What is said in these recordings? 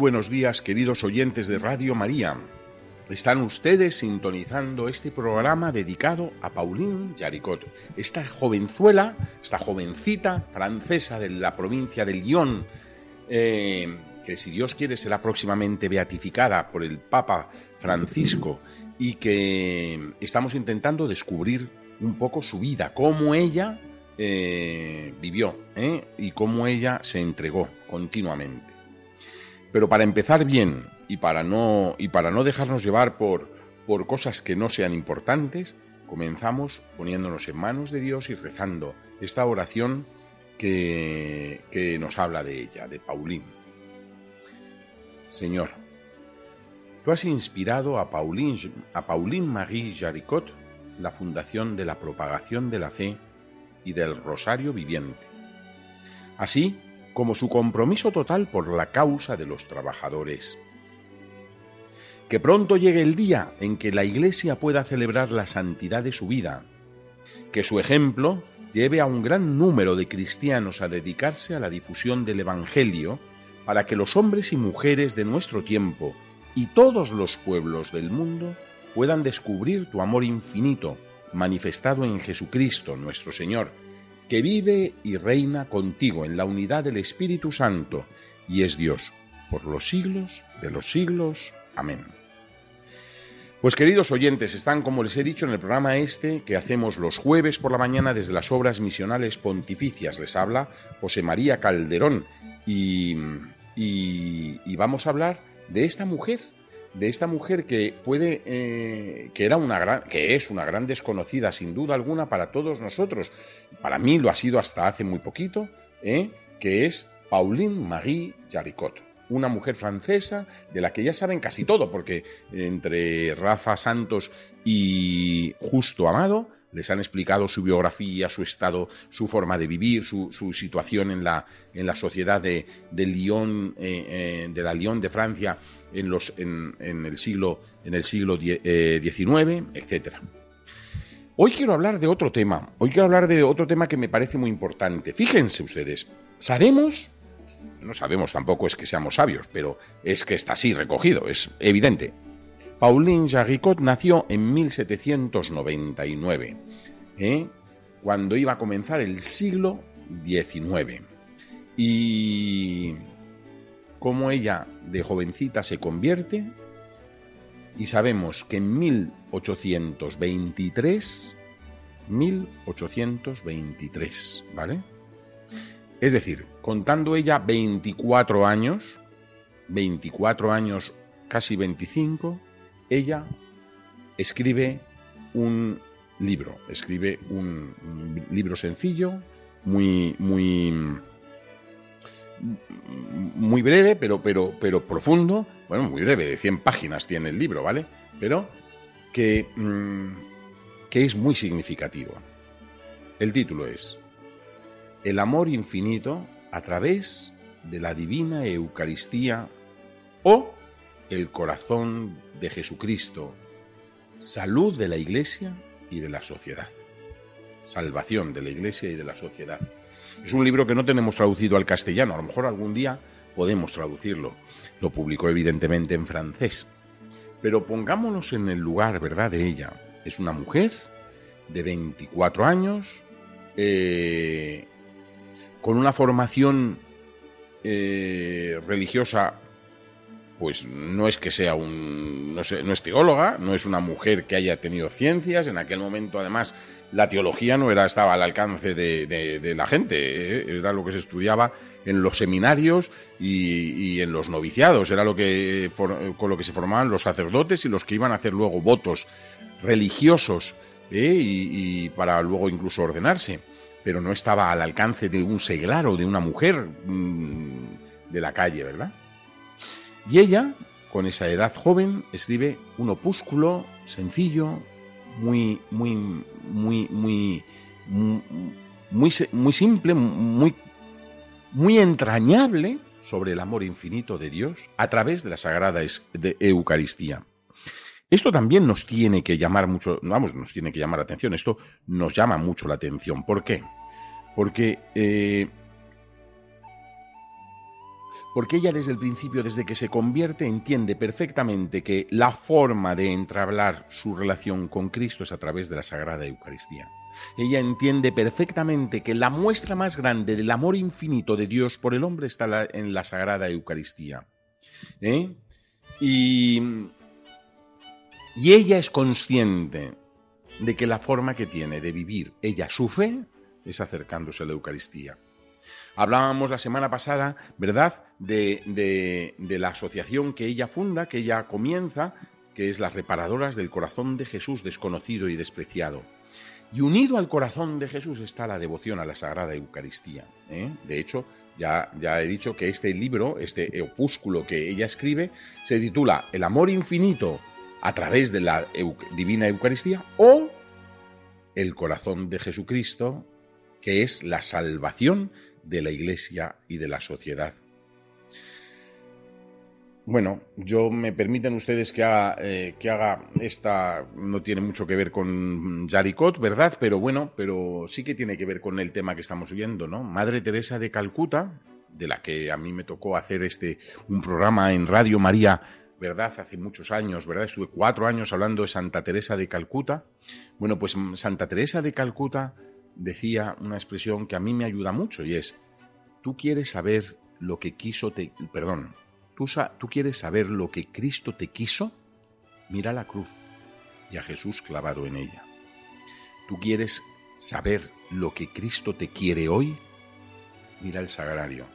Buenos días, queridos oyentes de Radio María. Están ustedes sintonizando este programa dedicado a Pauline Jaricot, esta jovenzuela, esta jovencita francesa de la provincia de Lyon, eh, que si Dios quiere será próximamente beatificada por el Papa Francisco y que estamos intentando descubrir un poco su vida, cómo ella eh, vivió eh, y cómo ella se entregó continuamente. Pero para empezar bien y para no, y para no dejarnos llevar por, por cosas que no sean importantes, comenzamos poniéndonos en manos de Dios y rezando esta oración que, que nos habla de ella, de Pauline. Señor, tú has inspirado a Pauline, a Pauline Marie Jaricot la fundación de la propagación de la fe y del rosario viviente. Así, como su compromiso total por la causa de los trabajadores. Que pronto llegue el día en que la Iglesia pueda celebrar la santidad de su vida, que su ejemplo lleve a un gran número de cristianos a dedicarse a la difusión del Evangelio para que los hombres y mujeres de nuestro tiempo y todos los pueblos del mundo puedan descubrir tu amor infinito manifestado en Jesucristo nuestro Señor, que vive y reina contigo en la unidad del Espíritu Santo y es Dios por los siglos de los siglos. Amén. Pues queridos oyentes, están como les he dicho en el programa este que hacemos los jueves por la mañana desde las obras misionales pontificias. Les habla José María Calderón y, y, vamos a hablar de esta mujer de esta mujer que puede eh, que era una gran que es una gran desconocida sin duda alguna para todos nosotros para mí lo ha sido hasta hace muy poquito ¿eh? que es Pauline Marie Jaricot una mujer francesa de la que ya saben casi todo porque entre Rafa Santos y Justo Amado les han explicado su biografía, su estado, su forma de vivir, su, situación en la, en la sociedad de, Lyon, eh, de la Lyon de Francia en, los, en, el siglo, en el siglo XIX, eh, etc. Hoy quiero hablar de otro tema, hoy quiero hablar de otro tema que me parece muy importante. Fíjense ustedes, sabemos, no sabemos tampoco es que seamos sabios, pero es que está así recogido, es evidente. Pauline Jaricot nació en 1799, ¿eh? cuando iba a comenzar el siglo XIX. Y cómo ella de jovencita se convierte y sabemos que en 1823, 1823, ¿vale? Es decir, contando ella 24 años, 24 años, casi 25, ella escribe un libro, escribe un, libro sencillo, muy, muy, muy breve, pero, pero, pero profundo. Bueno, muy breve, de 100 páginas tiene el libro, ¿vale? Pero que, mm, que es muy significativo. El título es El amor infinito a través de la divina Eucaristía o el corazón de Jesucristo, salud de la Iglesia y de la sociedad. Salvación de la Iglesia y de la sociedad. Es un libro que no tenemos traducido al castellano, a lo mejor algún día podemos traducirlo. Lo publicó evidentemente en francés. Pero pongámonos en el lugar, ¿verdad?, de ella. Es una mujer de 24 años, eh, con una formación eh, religiosa, pues no es que sea un, no, no es teóloga, no es una mujer que haya tenido ciencias, en aquel momento además la teología no era, estaba al alcance de, la gente, ¿eh? era lo que se estudiaba en los seminarios y, en los noviciados, era lo que, con lo que se formaban los sacerdotes y los que iban a hacer luego votos religiosos ¿eh? y, para luego incluso ordenarse. pero no estaba al alcance de un seglar o de una mujer mm, de la calle, ¿verdad? Y ella, con esa edad joven, escribe un opúsculo sencillo, muy, muy, muy, muy, muy, muy simple, muy, muy entrañable sobre el amor infinito de Dios a través de la Sagrada Eucaristía. Esto también nos tiene que llamar mucho, vamos, nos tiene que llamar la atención, esto nos llama mucho la atención. ¿Por qué? Porque, eh, porque ella desde el principio, desde que se convierte, entiende perfectamente que la forma de entablar su relación con Cristo es a través de la Sagrada Eucaristía. Ella entiende perfectamente que la muestra más grande del amor infinito de Dios por el hombre está en la Sagrada Eucaristía. ¿eh? Y y ella es consciente de que la forma que tiene de vivir ella su fe es acercándose a la Eucaristía. Hablábamos la semana pasada, ¿verdad?, de, la asociación que ella funda, que ella comienza, que es las reparadoras del corazón de Jesús desconocido y despreciado. Y unido al corazón de Jesús está la devoción a la Sagrada Eucaristía. ¿eh? De hecho, ya, ya he dicho que este libro, este opúsculo que ella escribe, se titula El amor infinito a través de la Divina Eucaristía o el corazón de Jesucristo, que es la salvación de la Iglesia y de la sociedad. Bueno, yo me permiten ustedes que haga, eh, que haga esta, no tiene mucho que ver con Jaricot, ¿verdad? Pero bueno, pero sí que tiene que ver con el tema que estamos viendo, ¿no? Madre Teresa de Calcuta, de la que a mí me tocó hacer este, un programa en Radio María ¿verdad? Hace muchos años, ¿verdad? Estuve cuatro años hablando de Santa Teresa de Calcuta. Bueno, pues Santa Teresa de Calcuta decía una expresión que a mí me ayuda mucho y es, tú quieres saber lo que quiso, te, perdón, ¿tú, tú quieres saber lo que Cristo te quiso, mira la cruz y a Jesús clavado en ella. Tú quieres saber lo que Cristo te quiere hoy, mira el sagrario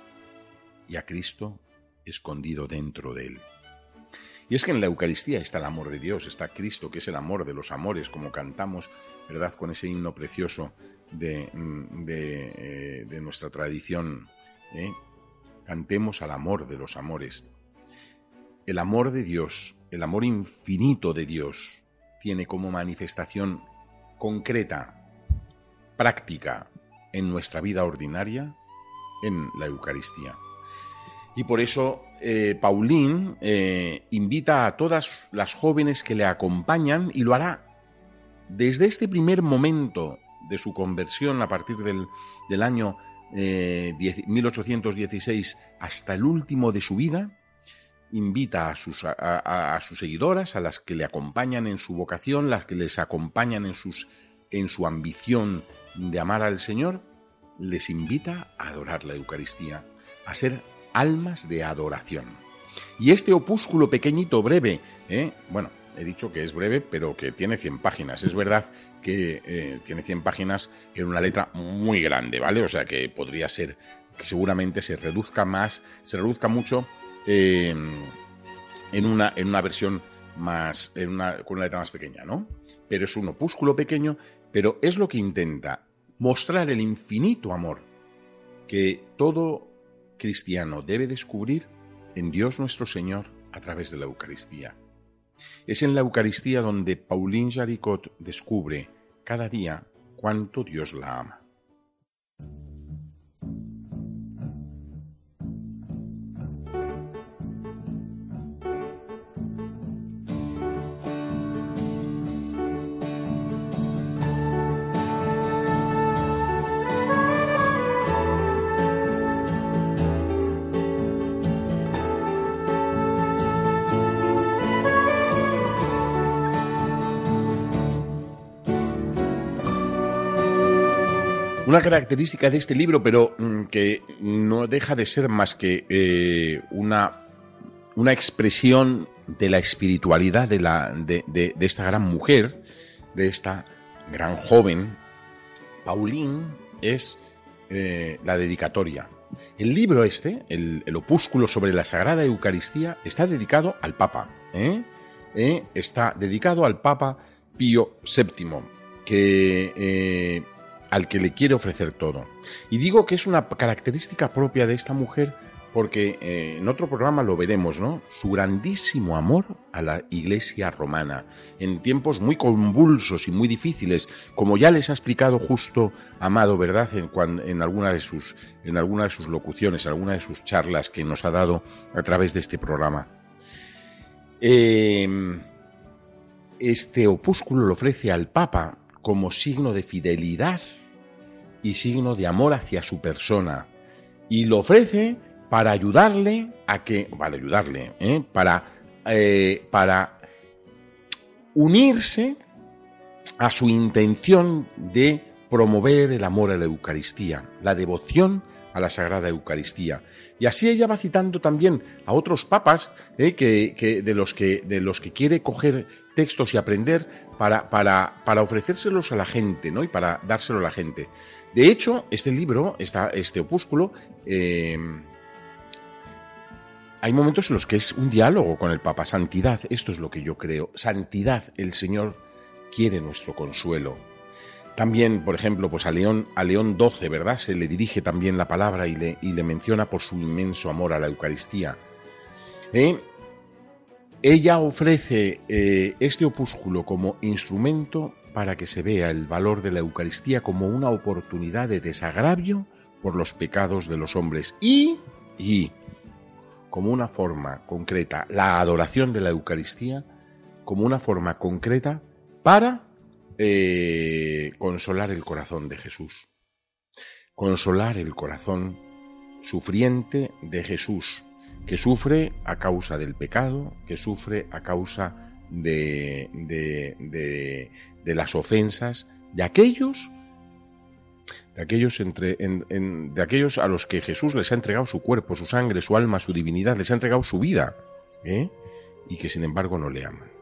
y a Cristo escondido dentro de él. Y es que en la Eucaristía está el amor de Dios, está Cristo, que es el amor de los amores, como cantamos, ¿verdad?, con ese himno precioso de, eh, nuestra tradición. ¿eh? Cantemos al amor de los amores. El amor de Dios, el amor infinito de Dios, tiene como manifestación concreta, práctica, en nuestra vida ordinaria, en la Eucaristía. Y por eso eh, Paulín eh, invita a todas las jóvenes que le acompañan y lo hará. Desde este primer momento de su conversión a partir del, año 1816 eh, hasta el último de su vida, invita a sus, a, sus, seguidoras, a las que le acompañan en su vocación, las que les acompañan en, sus, en su ambición de amar al Señor, les invita a adorar la Eucaristía, a ser almas de adoración. Y este opúsculo pequeñito, breve, ¿eh? bueno, he dicho que es breve, pero que tiene 100 páginas. Es verdad que eh, tiene 100 páginas en una letra muy grande, ¿vale? O sea que podría ser que seguramente se reduzca más, se reduzca mucho em, en, una, en una versión más, en una, con una letra más pequeña, ¿no? Pero es un opúsculo pequeño, pero es lo que intenta mostrar el infinito amor que todo cristiano debe descubrir en Dios nuestro Señor a través de la Eucaristía. Es en la Eucaristía donde Pauline Jaricot descubre cada día cuánto Dios la ama. Una característica de este libro, pero mm, que no deja de ser más que eh, una, una expresión de la espiritualidad de, la, de, esta gran mujer, de esta gran joven, Pauline, es eh, la dedicatoria. El libro este, el, opúsculo sobre la Sagrada Eucaristía, está dedicado al Papa. ¿eh? está dedicado al Papa Pío VII, que al que le quiere ofrecer todo. Y digo que es una característica propia de esta mujer porque eh, en otro programa lo veremos, ¿no? Su grandísimo amor a la Iglesia romana, en tiempos muy convulsos y muy difíciles, como ya les ha explicado justo Amado, ¿verdad? En, en, alguna, de sus, en alguna de sus locuciones, en alguna de sus charlas que nos ha dado a través de este programa. Em, este opúsculo lo ofrece al Papa como signo de fidelidad y signo de amor hacia su persona. Y lo ofrece para ayudarle a que, para ayudarle, ¿eh? para, eh, para unirse a su intención de promover el amor a la Eucaristía, la devoción a la Sagrada Eucaristía. Y así ella va citando también a otros papas ¿eh? que, de, los que, de los que quiere coger textos y aprender para, para, para ofrecérselos a la gente ¿no? y para dárselo a la gente. De hecho, este libro, este opúsculo, hay momentos en los que es un diálogo con el Papa. Santidad, esto es lo que yo creo. Santidad, el Señor quiere nuestro consuelo. También, por ejemplo, pues a León, a León XII, ¿verdad? Se le dirige también la palabra y le, y le menciona por su inmenso amor a la Eucaristía. ¿Eh? Ella ofrece eh, este opúsculo como instrumento para que se vea el valor de la Eucaristía como una oportunidad de desagravio por los pecados de los hombres y, y como una forma concreta, la adoración de la Eucaristía como una forma concreta para eh, consolar el corazón de Jesús. Consolar el corazón sufriente de Jesús, que sufre a causa del pecado, que sufre a causa de, de, de las ofensas de aquellos de aquellos, entre, de aquellos a los que Jesús les ha entregado su cuerpo, su sangre, su alma, su divinidad, les ha entregado su vida, ¿eh? y que sin embargo no le aman.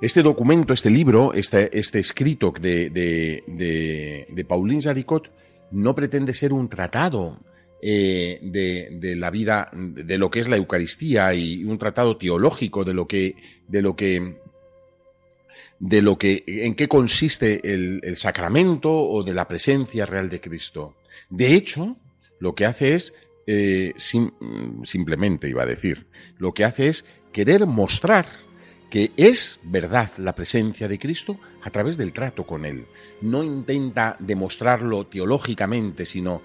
Este documento, este libro, este, este escrito de, de, de, Pauline Jaricot no pretende ser un tratado eh, de, de, la vida, de lo que es la Eucaristía y un tratado teológico de lo que, de lo que de lo que, en qué consiste el, sacramento o de la presencia real de Cristo. De hecho, lo que hace es, eh, simplemente iba a decir, lo que hace es querer mostrar que es verdad la presencia de Cristo a través del trato con Él. No intenta demostrarlo teológicamente, sino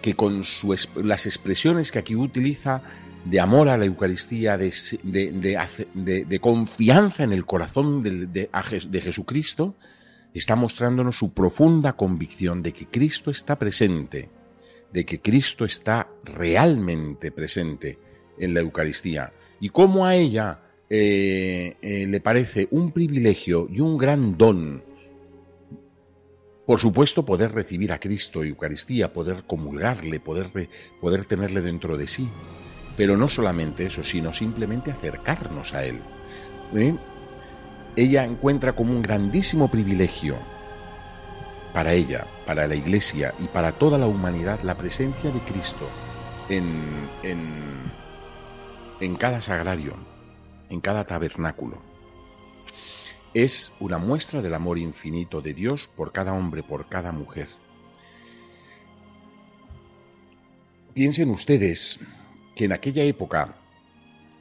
que con las expresiones que aquí utiliza de amor a la Eucaristía, de, de, confianza en el corazón de, Jesucristo, está mostrándonos su profunda convicción de que Cristo está presente, de que Cristo está realmente presente en la Eucaristía y cómo a ella eh, eh, le parece un privilegio y un gran don, por supuesto, poder recibir a Cristo Eucaristía, poder comulgarle, poder, poder tenerle dentro de sí pero no solamente eso, sino simplemente acercarnos a Él. ¿eh? Ella encuentra como un grandísimo privilegio para ella, para la Iglesia y para toda la humanidad la presencia de Cristo en, en, en cada sagrario, en cada tabernáculo. Es una muestra del amor infinito de Dios por cada hombre, por cada mujer. Piensen ustedes que en aquella época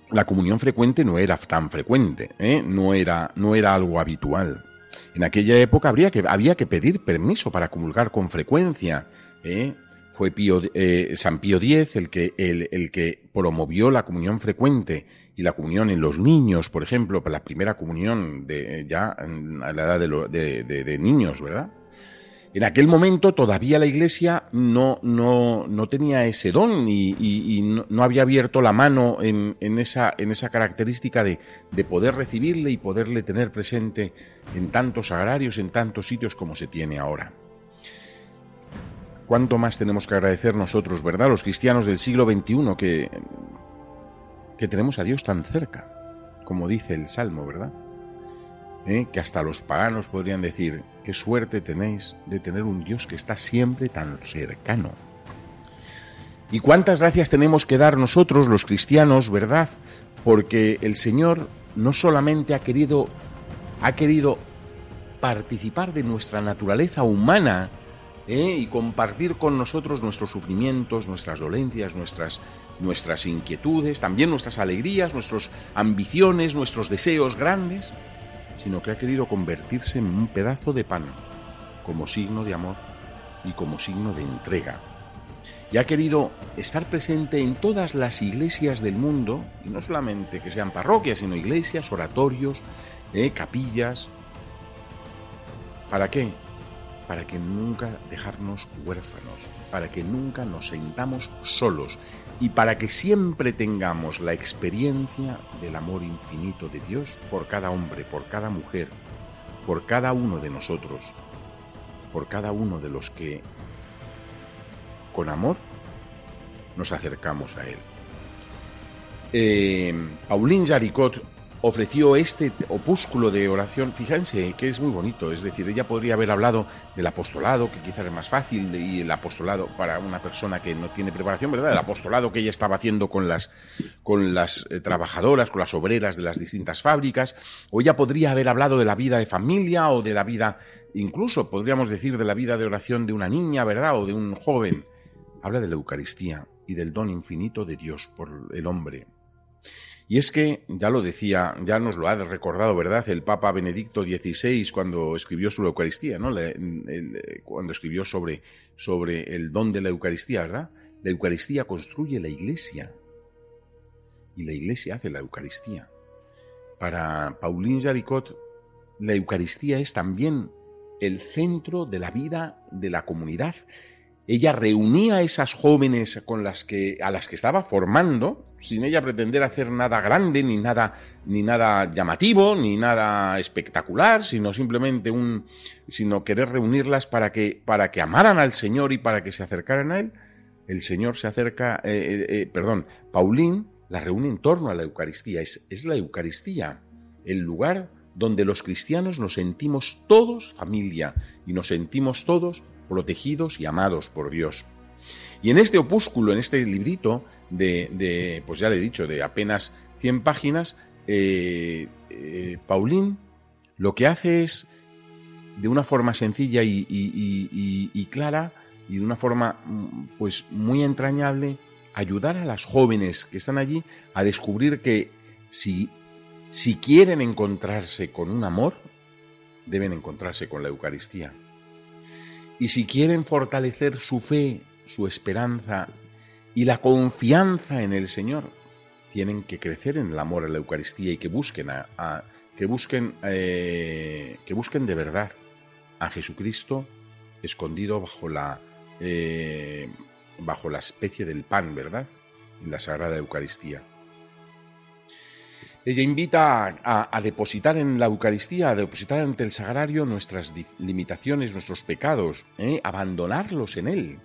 la comunión frecuente no era tan frecuente, ¿eh? no, era, no era algo habitual. En aquella época habría que, había que pedir permiso para comulgar con frecuencia. ¿eh? Fue Pío, eh, San Pío X el que, promovió la comunión frecuente y la comunión en los niños, por ejemplo, la primera comunión de, ya a la edad de, de niños, ¿verdad? En aquel momento todavía la Iglesia no tenía ese don y, no, había abierto la mano en, esa, en esa, característica de, de, poder recibirle y poderle tener presente en tantos agrarios, en tantos sitios como se tiene ahora. ¿Cuánto más tenemos que agradecer nosotros, verdad, los cristianos del siglo XXI, que, que tenemos a Dios tan cerca, como dice el Salmo, verdad? ¿eh? que hasta los paganos podrían decir, qué suerte tenéis de tener un Dios que está siempre tan cercano. Y cuántas gracias tenemos que dar nosotros los cristianos, ¿verdad? Porque el Señor no solamente ha querido ha querido participar de nuestra naturaleza humana ¿eh? y compartir con nosotros nuestros sufrimientos, nuestras dolencias, nuestras, nuestras inquietudes, también nuestras alegrías, nuestras ambiciones, nuestros deseos grandes, sino que ha querido convertirse en un pedazo de pan como signo de amor y como signo de entrega. Y ha querido estar presente en todas las iglesias del mundo, y no solamente que sean parroquias, sino iglesias, oratorios, ¿eh? capillas. ¿Para qué? Para que nunca dejarnos huérfanos, para que nunca nos sentamos solos y para que siempre tengamos la experiencia del amor infinito de Dios por cada hombre, por cada mujer, por cada uno de nosotros, por cada uno de los que con amor nos acercamos a Él. Eh, Pauline Jaricot ofreció este opúsculo de oración, fíjense que es muy bonito, es decir, ella podría haber hablado del apostolado, que quizás es más fácil, y el apostolado para una persona que no tiene preparación, ¿verdad? El apostolado que ella estaba haciendo con las, con las eh, trabajadoras, con las obreras de las distintas fábricas, o ella podría haber hablado de la vida de familia o de la vida, incluso podríamos decir de la vida de oración de una niña, ¿verdad? O de un joven. Habla de la Eucaristía y del don infinito de Dios por el hombre, y es que, ya lo decía, ya nos lo ha recordado, ¿verdad? El Papa Benedicto XVI cuando escribió sobre Eucaristía, ¿no? cuando escribió sobre, sobre el don de la Eucaristía, ¿verdad? La Eucaristía construye la Iglesia y la Iglesia hace la Eucaristía. Para Pauline Jaricot, la Eucaristía es también el centro de la vida de la comunidad ella reunía a esas jóvenes con las que, a las que estaba formando, sin ella pretender hacer nada grande, ni nada, ni nada llamativo, ni nada espectacular, sino simplemente un, sino querer reunirlas para que, para que amaran al Señor y para que se acercaran a Él. El Señor se acerca, eh, eh, eh, perdón, Paulín la reúne en torno a la Eucaristía. Es, es la Eucaristía, el lugar donde los cristianos nos sentimos todos familia y nos sentimos todos protegidos y amados por Dios. Y en este opúsculo, en este librito de, pues ya le he dicho, de apenas 100 páginas, eh, eh, Paulín lo que hace es, de una forma sencilla y, clara, y de una forma pues muy entrañable, ayudar a las jóvenes que están allí a descubrir que si, si quieren encontrarse con un amor, deben encontrarse con la Eucaristía. Y si quieren fortalecer su fe, su esperanza y la confianza en el Señor, tienen que crecer en el amor a la Eucaristía y que busquen a, que busquen eh, que busquen de verdad a Jesucristo escondido bajo la eh, bajo la especie del pan, ¿verdad? En la Sagrada Eucaristía. Ella invita a, depositar en la Eucaristía, a depositar ante el sagrario nuestras limitaciones, nuestros pecados, ¿eh? abandonarlos en Él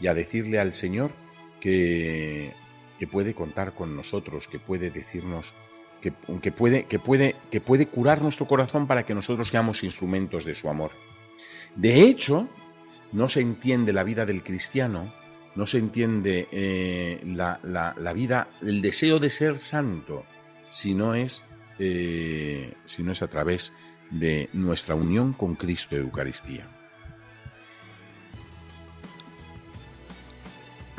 y a decirle al Señor que, que puede contar con nosotros, que puede decirnos, que, puede, que, puede, que puede curar nuestro corazón para que nosotros seamos instrumentos de su amor. De hecho, no se entiende la vida del cristiano, no se entiende eh, la, la vida, el deseo de ser santo, si no es, eh, es a través de nuestra unión con Cristo de Eucaristía.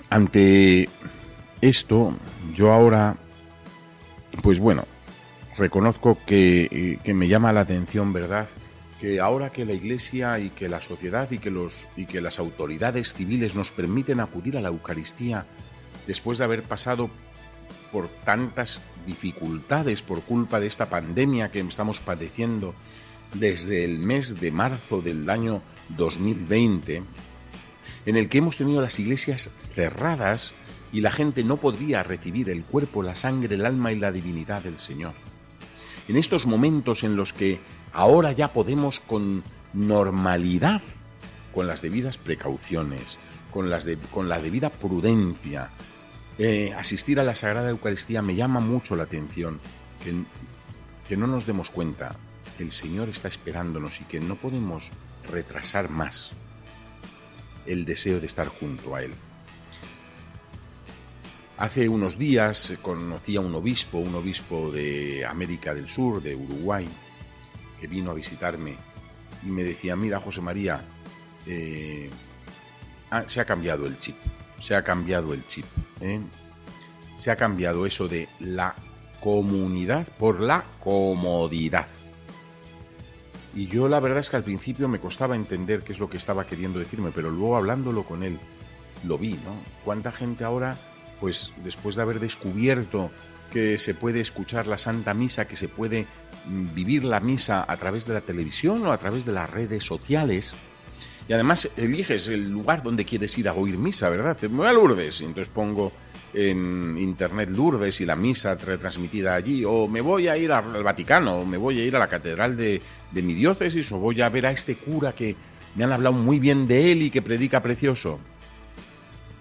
Ante esto, yo ahora, pues bueno, reconozco que, que, me llama la atención, ¿verdad? Que ahora que la Iglesia y que la sociedad y que, los, y que las autoridades civiles nos permiten acudir a la Eucaristía después de haber pasado por tantas dificultades por culpa de esta pandemia que estamos padeciendo desde el mes de marzo del año 2020, en el que hemos tenido las iglesias cerradas y la gente no podría recibir el cuerpo, la sangre, el alma y la divinidad del Señor. En estos momentos en los que ahora ya podemos con normalidad, con las debidas precauciones, con, las con la debida prudencia, eh, asistir a la Sagrada Eucaristía me llama mucho la atención, que, que no nos demos cuenta que el Señor está esperándonos y que no podemos retrasar más el deseo de estar junto a Él. Hace unos días conocí a un obispo, un obispo de América del Sur, de Uruguay, que vino a visitarme y me decía, mira José María, eh, se ha cambiado el chip. Se ha cambiado el chip. ¿eh? Se ha cambiado eso de la comunidad por la comodidad. Y yo la verdad es que al principio me costaba entender qué es lo que estaba queriendo decirme, pero luego hablándolo con él, lo vi, ¿no? ¿Cuánta gente ahora, pues después de haber descubierto que se puede escuchar la Santa Misa, que se puede mm, vivir la misa a través de la televisión o a través de las redes sociales, y además eliges el lugar donde quieres ir a oír misa, ¿verdad? Me voy a Lourdes y entonces pongo en internet Lourdes y la misa retransmitida allí, o me voy a ir al Vaticano, o me voy a ir a la catedral de, de mi diócesis, o voy a ver a este cura que me han hablado muy bien de él y que predica precioso.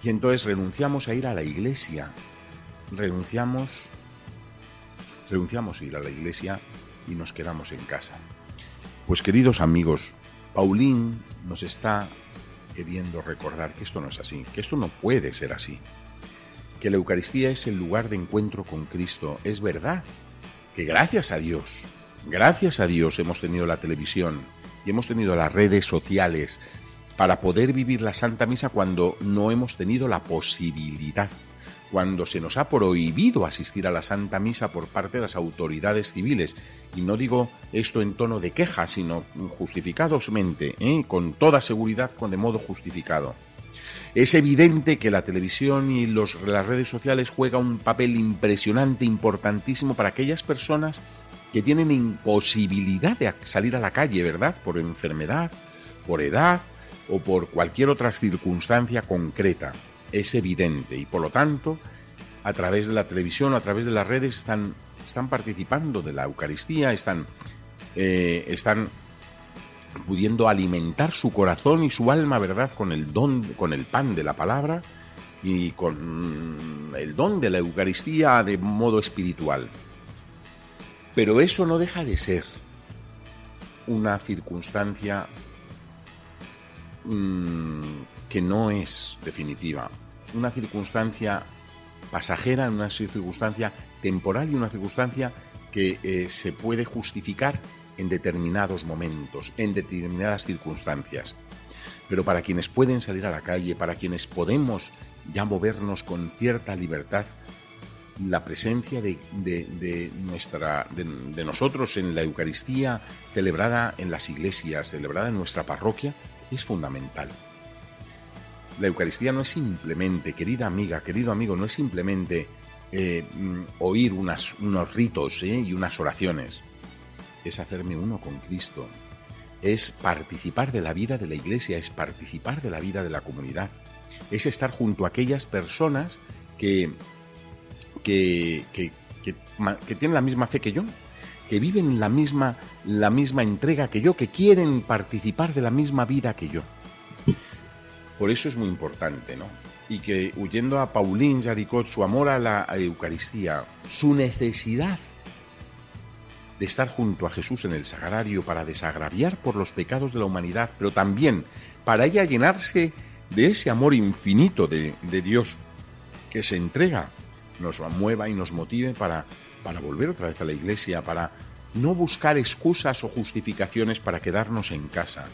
Y entonces renunciamos a ir a la iglesia, renunciamos, renunciamos a ir a la iglesia y nos quedamos en casa. Pues queridos amigos, Paulín nos está queriendo recordar que esto no es así, que esto no puede ser así, que la Eucaristía es el lugar de encuentro con Cristo. Es verdad que gracias a Dios, gracias a Dios hemos tenido la televisión y hemos tenido las redes sociales para poder vivir la Santa Misa cuando no hemos tenido la posibilidad, cuando se nos ha prohibido asistir a la Santa Misa por parte de las autoridades civiles. Y no digo esto en tono de queja, sino justificadosmente, ¿eh? con toda seguridad, con de modo justificado. Es evidente que la televisión y las redes sociales juegan un papel impresionante, importantísimo para aquellas personas que tienen imposibilidad de salir a la calle, ¿verdad? Por enfermedad, por edad, o por cualquier otra circunstancia concreta. Es evidente y por lo tanto, a través de la televisión a través de las redes están, están participando de la Eucaristía, están, eh, están pudiendo alimentar su corazón y su alma, ¿verdad?, con el don, con el pan de la palabra y con el don de la Eucaristía de modo espiritual. Pero eso no deja de ser una circunstancia Mm, que no es definitiva, una circunstancia pasajera, una circunstancia temporal y una circunstancia que eh, se puede justificar en determinados momentos, en determinadas circunstancias. Pero para quienes pueden salir a la calle, para quienes podemos ya movernos con cierta libertad, la presencia de, nuestra, de nosotros en la Eucaristía celebrada en las iglesias, celebrada en nuestra parroquia, es fundamental. La Eucaristía no es simplemente, querida amiga, querido amigo, no es simplemente eh, mm, oír unos ritos ¿eh? y unas oraciones. Es hacerme uno con Cristo. Es participar de la vida de la iglesia, es participar de la vida de la comunidad. Es estar junto a aquellas personas que, que, que, que tienen la misma fe que yo, que viven la misma, la misma entrega que yo, que quieren participar de la misma vida que yo. Por eso es muy importante, ¿no? Y que huyendo a Paulín Jaricot, su amor a la Eucaristía, su necesidad de estar junto a Jesús en el sagrario para desagraviar por los pecados de la humanidad, pero también para ella llenarse de ese amor infinito de, Dios que se entrega, nos mueva y nos motive para volver otra vez a la iglesia, para no buscar excusas o justificaciones para quedarnos en casa.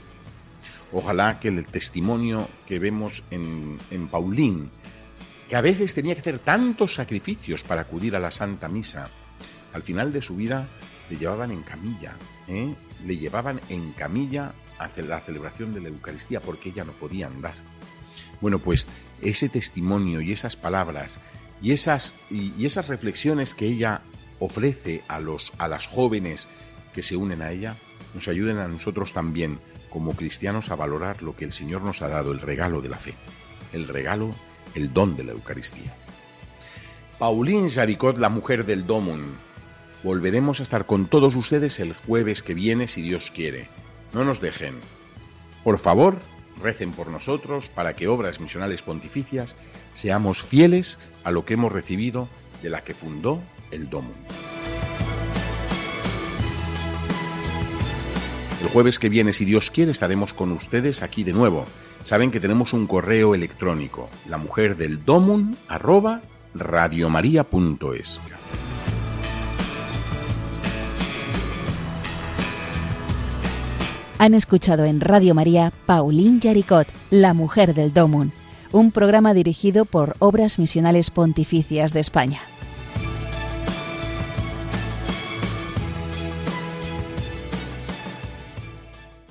Ojalá que el testimonio que vemos en, en Paulín, que a veces tenía que hacer tantos sacrificios para acudir a la Santa Misa, al final de su vida le llevaban en camilla, ¿eh? le llevaban en camilla a la celebración de la Eucaristía porque ella no podía andar. Bueno, pues ese testimonio y esas palabras y esas, y esas reflexiones que ella ofrece a, los, a las jóvenes que se unen a ella, nos ayuden a nosotros también como cristianos a valorar lo que el Señor nos ha dado, el regalo de la fe, el regalo, el don de la Eucaristía. Pauline Jaricot, la mujer del Domun. Volveremos a estar con todos ustedes el jueves que viene, si Dios quiere. No nos dejen. Por favor, recen por nosotros para que obras misionales pontificias seamos fieles a lo que hemos recibido de la que fundó el Domo. Jueves que viene, si Dios quiere, estaremos con ustedes aquí de nuevo. Saben que tenemos un correo electrónico, la mujer del domun arroba radiomaria.es. Han escuchado en Radio María Pauline Jaricot, La Mujer del Domun, un programa dirigido por Obras Misionales Pontificias de España.